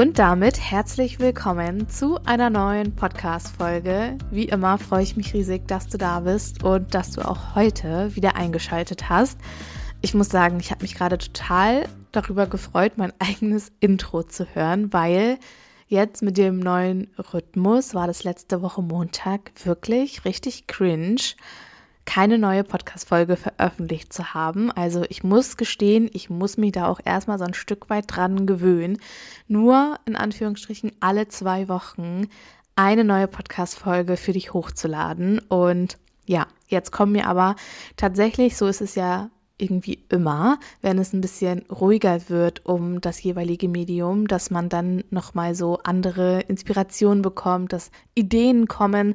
Und damit herzlich willkommen zu einer neuen Podcast-Folge. Wie immer freue ich mich riesig, dass du da bist und dass du auch heute wieder eingeschaltet hast. Ich muss sagen, ich habe mich gerade total darüber gefreut, mein eigenes Intro zu hören, weil jetzt mit dem neuen Rhythmus war das letzte Woche Montag wirklich richtig cringe keine neue Podcast-Folge veröffentlicht zu haben. Also ich muss gestehen, ich muss mich da auch erstmal so ein Stück weit dran gewöhnen. Nur in Anführungsstrichen alle zwei Wochen eine neue Podcast-Folge für dich hochzuladen. Und ja, jetzt kommen mir aber tatsächlich, so ist es ja irgendwie immer, wenn es ein bisschen ruhiger wird um das jeweilige Medium, dass man dann nochmal so andere Inspirationen bekommt, dass Ideen kommen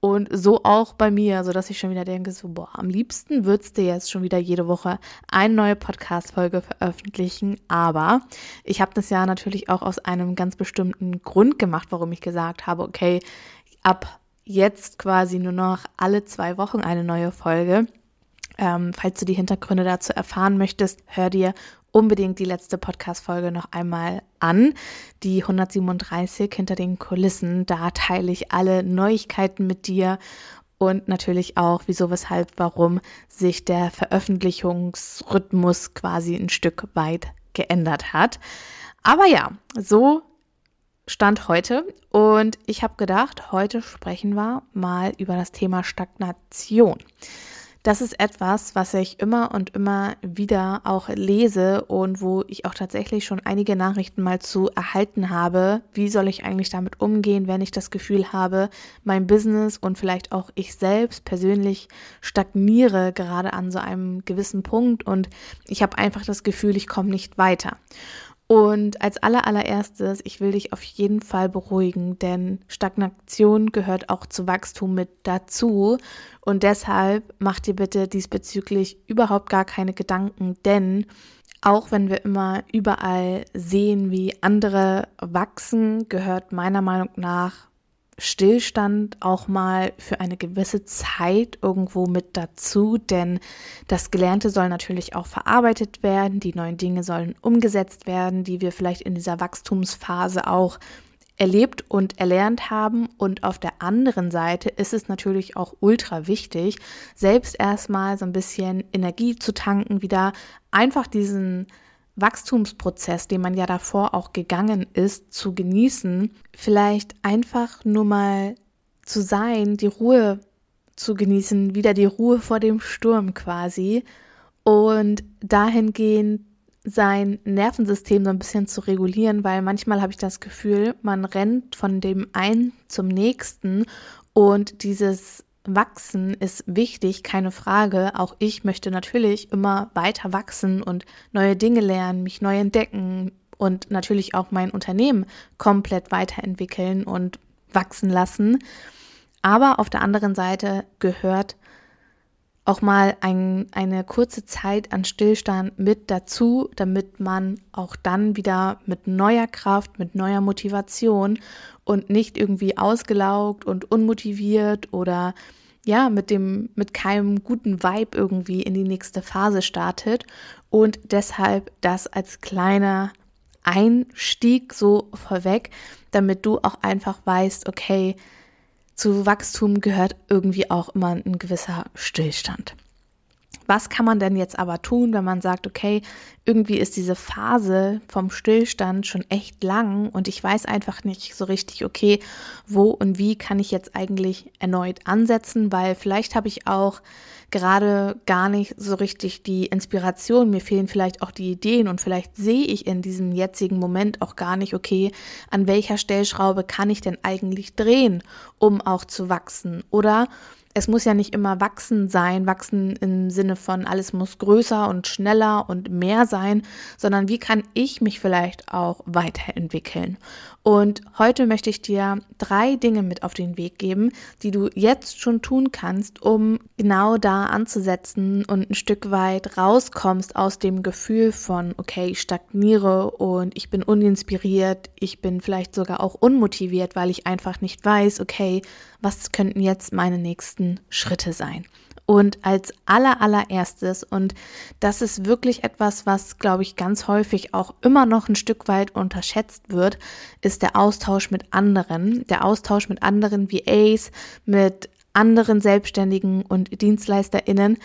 und so auch bei mir, so dass ich schon wieder denke, so, boah, am liebsten würdest du jetzt schon wieder jede Woche eine neue Podcast-Folge veröffentlichen. Aber ich habe das ja natürlich auch aus einem ganz bestimmten Grund gemacht, warum ich gesagt habe, okay, ab jetzt quasi nur noch alle zwei Wochen eine neue Folge. Ähm, falls du die Hintergründe dazu erfahren möchtest, hör dir unbedingt die letzte Podcast-Folge noch einmal an. Die 137 hinter den Kulissen. Da teile ich alle Neuigkeiten mit dir und natürlich auch, wieso, weshalb, warum sich der Veröffentlichungsrhythmus quasi ein Stück weit geändert hat. Aber ja, so stand heute und ich habe gedacht, heute sprechen wir mal über das Thema Stagnation. Das ist etwas, was ich immer und immer wieder auch lese und wo ich auch tatsächlich schon einige Nachrichten mal zu erhalten habe. Wie soll ich eigentlich damit umgehen, wenn ich das Gefühl habe, mein Business und vielleicht auch ich selbst persönlich stagniere gerade an so einem gewissen Punkt und ich habe einfach das Gefühl, ich komme nicht weiter. Und als allererstes, ich will dich auf jeden Fall beruhigen, denn Stagnation gehört auch zu Wachstum mit dazu. Und deshalb mach dir bitte diesbezüglich überhaupt gar keine Gedanken, denn auch wenn wir immer überall sehen, wie andere wachsen, gehört meiner Meinung nach Stillstand auch mal für eine gewisse Zeit irgendwo mit dazu, denn das Gelernte soll natürlich auch verarbeitet werden, die neuen Dinge sollen umgesetzt werden, die wir vielleicht in dieser Wachstumsphase auch erlebt und erlernt haben. Und auf der anderen Seite ist es natürlich auch ultra wichtig, selbst erstmal so ein bisschen Energie zu tanken, wieder einfach diesen Wachstumsprozess, den man ja davor auch gegangen ist, zu genießen, vielleicht einfach nur mal zu sein, die Ruhe zu genießen, wieder die Ruhe vor dem Sturm quasi und dahingehend sein Nervensystem so ein bisschen zu regulieren, weil manchmal habe ich das Gefühl, man rennt von dem einen zum nächsten und dieses Wachsen ist wichtig, keine Frage. Auch ich möchte natürlich immer weiter wachsen und neue Dinge lernen, mich neu entdecken und natürlich auch mein Unternehmen komplett weiterentwickeln und wachsen lassen. Aber auf der anderen Seite gehört auch mal ein, eine kurze Zeit an Stillstand mit dazu, damit man auch dann wieder mit neuer Kraft, mit neuer Motivation und nicht irgendwie ausgelaugt und unmotiviert oder ja, mit dem, mit keinem guten Vibe irgendwie in die nächste Phase startet. Und deshalb das als kleiner Einstieg so vorweg, damit du auch einfach weißt, okay, zu Wachstum gehört irgendwie auch immer ein gewisser Stillstand. Was kann man denn jetzt aber tun, wenn man sagt, okay, irgendwie ist diese Phase vom Stillstand schon echt lang und ich weiß einfach nicht so richtig, okay, wo und wie kann ich jetzt eigentlich erneut ansetzen, weil vielleicht habe ich auch gerade gar nicht so richtig die Inspiration, mir fehlen vielleicht auch die Ideen und vielleicht sehe ich in diesem jetzigen Moment auch gar nicht, okay, an welcher Stellschraube kann ich denn eigentlich drehen, um auch zu wachsen? Oder es muss ja nicht immer wachsen sein, wachsen im Sinne von alles muss größer und schneller und mehr sein, sondern wie kann ich mich vielleicht auch weiterentwickeln? Und heute möchte ich dir drei Dinge mit auf den Weg geben, die du jetzt schon tun kannst, um genau da anzusetzen und ein Stück weit rauskommst aus dem Gefühl von, okay, ich stagniere und ich bin uninspiriert, ich bin vielleicht sogar auch unmotiviert, weil ich einfach nicht weiß, okay, was könnten jetzt meine nächsten Schritte sein. Und als aller, allererstes, und das ist wirklich etwas, was, glaube ich, ganz häufig auch immer noch ein Stück weit unterschätzt wird, ist der Austausch mit anderen. Der Austausch mit anderen VAs, mit anderen Selbstständigen und DienstleisterInnen.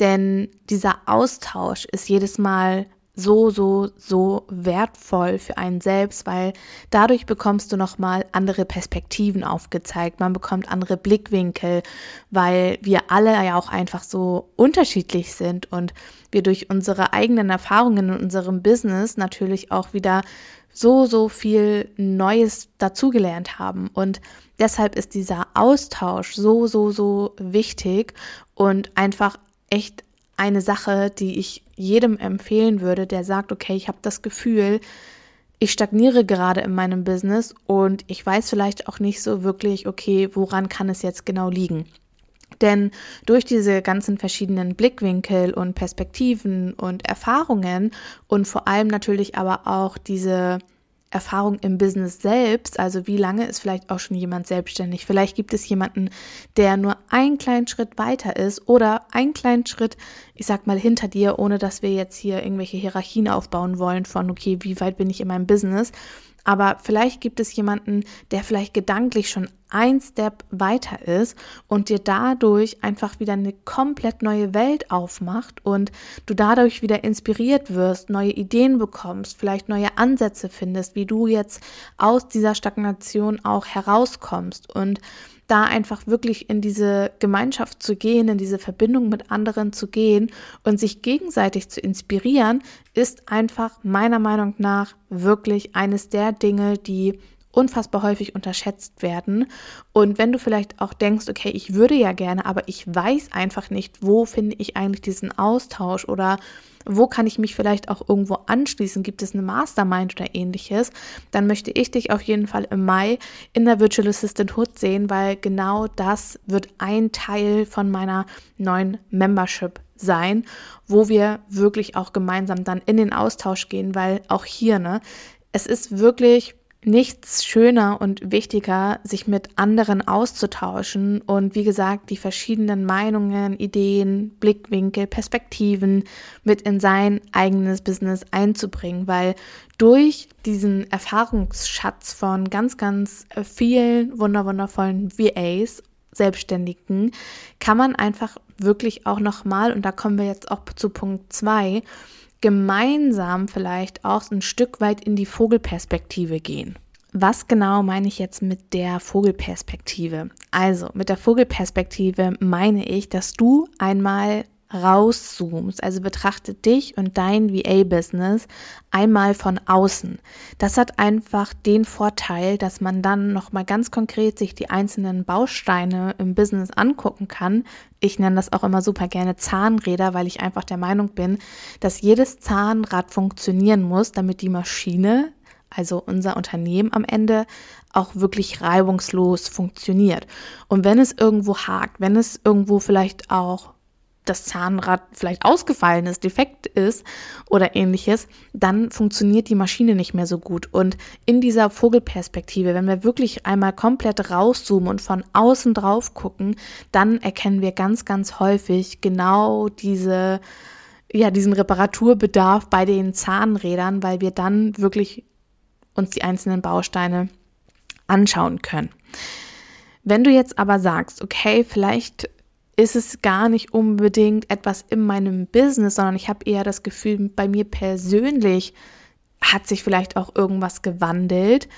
Denn dieser Austausch ist jedes Mal so, so, so wertvoll für einen selbst, weil dadurch bekommst du nochmal andere Perspektiven aufgezeigt. Man bekommt andere Blickwinkel, weil wir alle ja auch einfach so unterschiedlich sind und wir durch unsere eigenen Erfahrungen in unserem Business natürlich auch wieder so, so viel Neues dazugelernt haben. Und deshalb ist dieser Austausch so, so, so wichtig und einfach echt eine Sache, die ich jedem empfehlen würde, der sagt, okay, ich habe das Gefühl, ich stagniere gerade in meinem Business und ich weiß vielleicht auch nicht so wirklich, okay, woran kann es jetzt genau liegen. Denn durch diese ganzen verschiedenen Blickwinkel und Perspektiven und Erfahrungen und vor allem natürlich aber auch diese Erfahrung im Business selbst, also wie lange ist vielleicht auch schon jemand selbstständig. Vielleicht gibt es jemanden, der nur einen kleinen Schritt weiter ist oder einen kleinen Schritt, ich sag mal, hinter dir, ohne dass wir jetzt hier irgendwelche Hierarchien aufbauen wollen von, okay, wie weit bin ich in meinem Business, aber vielleicht gibt es jemanden, der vielleicht gedanklich schon ein Step weiter ist und dir dadurch einfach wieder eine komplett neue Welt aufmacht und du dadurch wieder inspiriert wirst, neue Ideen bekommst, vielleicht neue Ansätze findest, wie du jetzt aus dieser Stagnation auch herauskommst. Und da einfach wirklich in diese Gemeinschaft zu gehen, in diese Verbindung mit anderen zu gehen und sich gegenseitig zu inspirieren, ist einfach meiner Meinung nach wirklich eines der Dinge, die unfassbar häufig unterschätzt werden. Und wenn du vielleicht auch denkst, okay, ich würde ja gerne, aber ich weiß einfach nicht, wo finde ich eigentlich diesen Austausch oder wo kann ich mich vielleicht auch irgendwo anschließen? Gibt es eine Mastermind oder ähnliches? Dann möchte ich dich auf jeden Fall im Mai in der Virtual Assistant Hood sehen, weil genau das wird ein Teil von meiner neuen Membership sein, wo wir wirklich auch gemeinsam dann in den Austausch gehen, weil auch hier, ne, es ist wirklich nichts schöner und wichtiger, sich mit anderen auszutauschen und wie gesagt, die verschiedenen Meinungen, Ideen, Blickwinkel, Perspektiven mit in sein eigenes Business einzubringen, weil durch diesen Erfahrungsschatz von ganz, ganz vielen wunderwundervollen VAs Selbstständigen kann man einfach wirklich auch nochmal, und da kommen wir jetzt auch zu Punkt zwei gemeinsam vielleicht auch ein Stück weit in die Vogelperspektive gehen. Was genau meine ich jetzt mit der Vogelperspektive? Also, mit der Vogelperspektive meine ich, dass du einmal rauszoomst, also betrachte dich und dein VA-Business einmal von außen. Das hat einfach den Vorteil, dass man dann nochmal ganz konkret sich die einzelnen Bausteine im Business angucken kann. Ich nenne das auch immer super gerne Zahnräder, weil ich einfach der Meinung bin, dass jedes Zahnrad funktionieren muss, damit die Maschine, also unser Unternehmen am Ende, auch wirklich reibungslos funktioniert. Und wenn es irgendwo hakt, wenn es irgendwo vielleicht auch das Zahnrad vielleicht ausgefallen ist, defekt ist oder ähnliches, dann funktioniert die Maschine nicht mehr so gut. Und in dieser Vogelperspektive, wenn wir wirklich einmal komplett rauszoomen und von außen drauf gucken, dann erkennen wir ganz, ganz häufig genau diese, ja, diesen Reparaturbedarf bei den Zahnrädern, weil wir dann wirklich uns die einzelnen Bausteine anschauen können. Wenn du jetzt aber sagst, okay, vielleicht ist es gar nicht unbedingt etwas in meinem Business, sondern ich habe eher das Gefühl, bei mir persönlich hat sich vielleicht auch irgendwas gewandelt.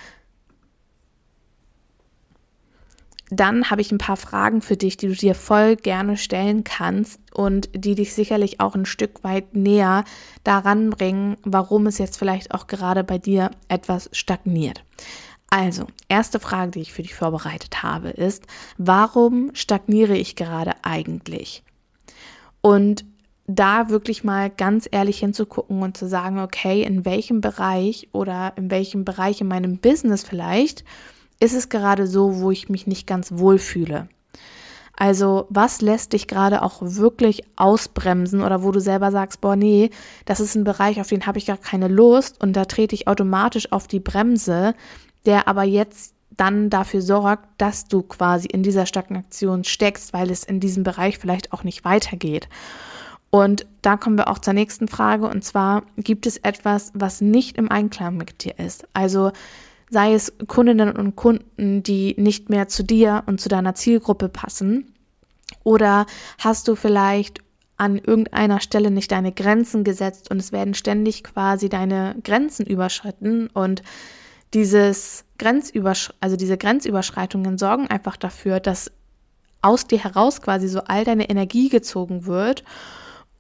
Dann habe ich ein paar Fragen für dich, die du dir voll gerne stellen kannst und die dich sicherlich auch ein Stück weit näher daran bringen, warum es jetzt vielleicht auch gerade bei dir etwas stagniert. Also, erste Frage, die ich für dich vorbereitet habe, ist, warum stagniere ich gerade eigentlich? Und da wirklich mal ganz ehrlich hinzugucken und zu sagen, okay, in welchem Bereich oder in welchem Bereich in meinem Business vielleicht ist es gerade so, wo ich mich nicht ganz wohl fühle. Also was lässt dich gerade auch wirklich ausbremsen oder wo du selber sagst, boah, nee, das ist ein Bereich, auf den habe ich gar keine Lust und da trete ich automatisch auf die Bremse, der aber jetzt dann dafür sorgt, dass du quasi in dieser Stagnation steckst, weil es in diesem Bereich vielleicht auch nicht weitergeht. Und da kommen wir auch zur nächsten Frage und zwar gibt es etwas, was nicht im Einklang mit dir ist. Also sei es Kundinnen und Kunden, die nicht mehr zu dir und zu deiner Zielgruppe passen? Oder hast du vielleicht an irgendeiner Stelle nicht deine Grenzen gesetzt und es werden ständig quasi deine Grenzen überschritten und dieses Grenzübersch also diese Grenzüberschreitungen sorgen einfach dafür, dass aus dir heraus quasi so all deine Energie gezogen wird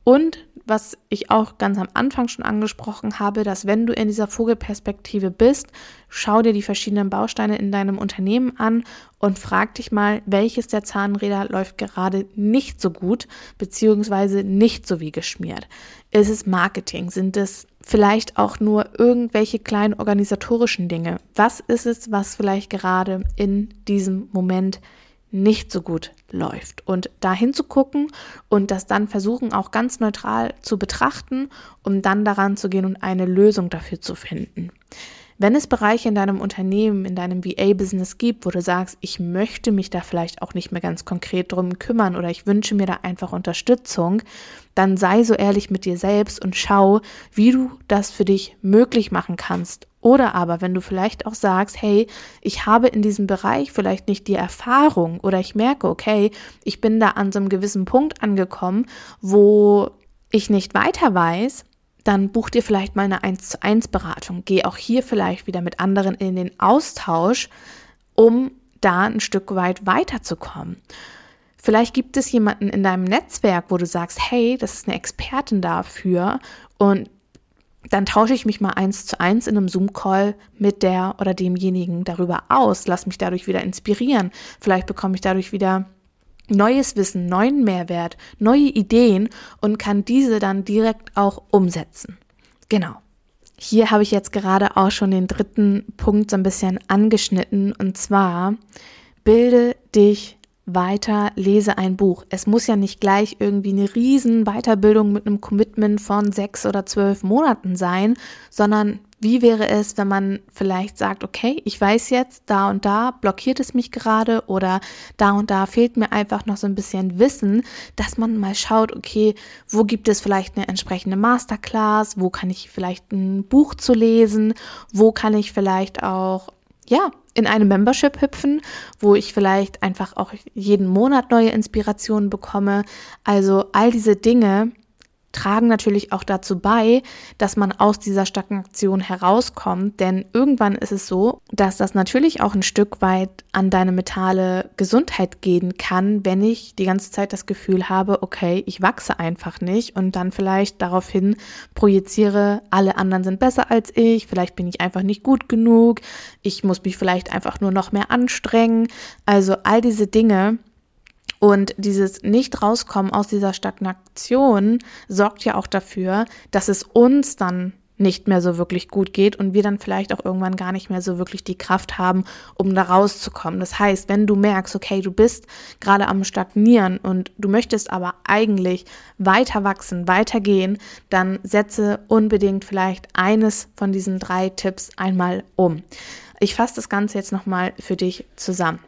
und was ich auch ganz am Anfang schon angesprochen habe, dass wenn du in dieser Vogelperspektive bist, schau dir die verschiedenen Bausteine in deinem Unternehmen an und frag dich mal, welches der Zahnräder läuft gerade nicht so gut, beziehungsweise nicht so wie geschmiert. Ist es Marketing? Sind es vielleicht auch nur irgendwelche kleinen organisatorischen Dinge? Was ist es, was vielleicht gerade in diesem Moment nicht so gut läuft. Und da hinzugucken und das dann versuchen auch ganz neutral zu betrachten, um dann daran zu gehen und eine Lösung dafür zu finden. Wenn es Bereiche in deinem Unternehmen, in deinem VA-Business gibt, wo du sagst, ich möchte mich da vielleicht auch nicht mehr ganz konkret drum kümmern oder ich wünsche mir da einfach Unterstützung, dann sei so ehrlich mit dir selbst und schau, wie du das für dich möglich machen kannst. Oder aber, wenn du vielleicht auch sagst, hey, ich habe in diesem Bereich vielleicht nicht die Erfahrung oder ich merke, okay, ich bin da an so einem gewissen Punkt angekommen, wo ich nicht weiter weiß, dann buch dir vielleicht mal eine 1 zu 1 Beratung. Geh auch hier vielleicht wieder mit anderen in den Austausch, um da ein Stück weit weiterzukommen. Vielleicht gibt es jemanden in deinem Netzwerk, wo du sagst, hey, das ist eine Expertin dafür und dann tausche ich mich mal eins zu eins in einem Zoom-Call mit der oder demjenigen darüber aus, lass mich dadurch wieder inspirieren. Vielleicht bekomme ich dadurch wieder neues Wissen, neuen Mehrwert, neue Ideen und kann diese dann direkt auch umsetzen. Genau. Hier habe ich jetzt gerade auch schon den dritten Punkt so ein bisschen angeschnitten und zwar bilde dich weiter, lese ein Buch. Es muss ja nicht gleich irgendwie eine riesen Weiterbildung mit einem Commitment von sechs oder zwölf Monaten sein, sondern wie wäre es, wenn man vielleicht sagt, okay, ich weiß jetzt, da und da blockiert es mich gerade oder da und da fehlt mir einfach noch so ein bisschen Wissen, dass man mal schaut, okay, wo gibt es vielleicht eine entsprechende Masterclass, wo kann ich vielleicht ein Buch zu lesen, wo kann ich vielleicht auch, ja, in eine Membership hüpfen, wo ich vielleicht einfach auch jeden Monat neue Inspirationen bekomme. Also all diese Dinge tragen natürlich auch dazu bei, dass man aus dieser Stagnation herauskommt. Denn irgendwann ist es so, dass das natürlich auch ein Stück weit an deine mentale Gesundheit gehen kann, wenn ich die ganze Zeit das Gefühl habe, okay, ich wachse einfach nicht und dann vielleicht daraufhin projiziere, alle anderen sind besser als ich, vielleicht bin ich einfach nicht gut genug, ich muss mich vielleicht einfach nur noch mehr anstrengen. Also all diese Dinge und dieses Nicht-Rauskommen aus dieser Stagnation sorgt ja auch dafür, dass es uns dann nicht mehr so wirklich gut geht und wir dann vielleicht auch irgendwann gar nicht mehr so wirklich die Kraft haben, um da rauszukommen. Das heißt, wenn du merkst, okay, du bist gerade am Stagnieren und du möchtest aber eigentlich weiter wachsen, weitergehen, dann setze unbedingt vielleicht eines von diesen drei Tipps einmal um. Ich fasse das Ganze jetzt nochmal für dich zusammen.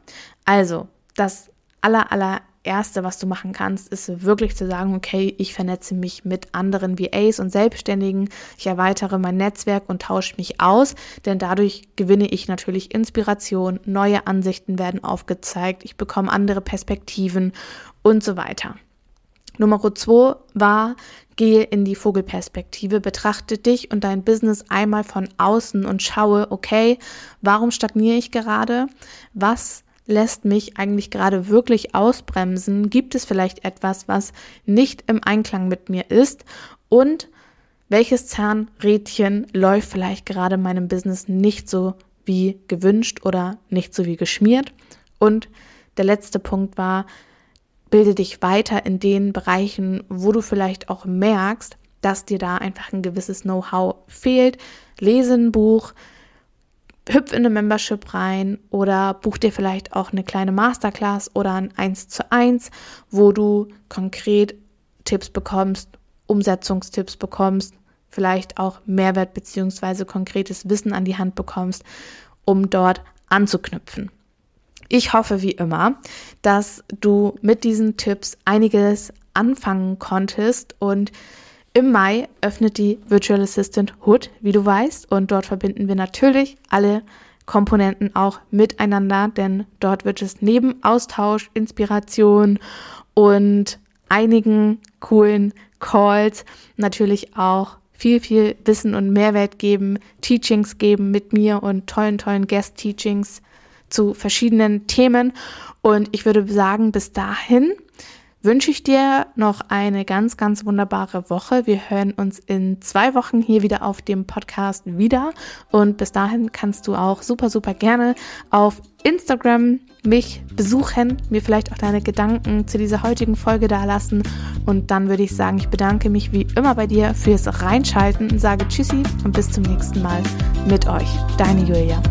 Also, das aller, aller Erste, was du machen kannst, ist wirklich zu sagen, okay, ich vernetze mich mit anderen VAs und Selbstständigen, ich erweitere mein Netzwerk und tausche mich aus, denn dadurch gewinne ich natürlich Inspiration, neue Ansichten werden aufgezeigt, ich bekomme andere Perspektiven und so weiter. Nummer zwei war, gehe in die Vogelperspektive, betrachte dich und dein Business einmal von außen und schaue, okay, warum stagniere ich gerade? Was lässt mich eigentlich gerade wirklich ausbremsen? Gibt es vielleicht etwas, was nicht im Einklang mit mir ist? Und welches Zahnrädchen läuft vielleicht gerade in meinem Business nicht so wie gewünscht oder nicht so wie geschmiert? Und der letzte Punkt war, bilde dich weiter in den Bereichen, wo du vielleicht auch merkst, dass dir da einfach ein gewisses Know-how fehlt. Lese ein Buch, hüpf in eine Membership rein oder buch dir vielleicht auch eine kleine Masterclass oder ein 1 zu 1, wo du konkret Tipps bekommst, Umsetzungstipps bekommst, vielleicht auch Mehrwert bzw. konkretes Wissen an die Hand bekommst, um dort anzuknüpfen. Ich hoffe wie immer, dass du mit diesen Tipps einiges anfangen konntest und im Mai öffnet die Virtual Assistant Hood, wie du weißt, und dort verbinden wir natürlich alle Komponenten auch miteinander, denn dort wird es neben Austausch, Inspiration und einigen coolen Calls natürlich auch viel, viel Wissen und Mehrwert geben, Teachings geben mit mir und tollen, tollen Guest-Teachings zu verschiedenen Themen. Und ich würde sagen, bis dahin wünsche ich dir noch eine ganz, ganz wunderbare Woche. Wir hören uns in zwei Wochen hier wieder auf dem Podcast wieder. Und bis dahin kannst du auch super, super gerne auf Instagram mich besuchen, mir vielleicht auch deine Gedanken zu dieser heutigen Folge da lassen. Und dann würde ich sagen, ich bedanke mich wie immer bei dir fürs Reinschalten und sage Tschüssi und bis zum nächsten Mal mit euch. Deine Julia.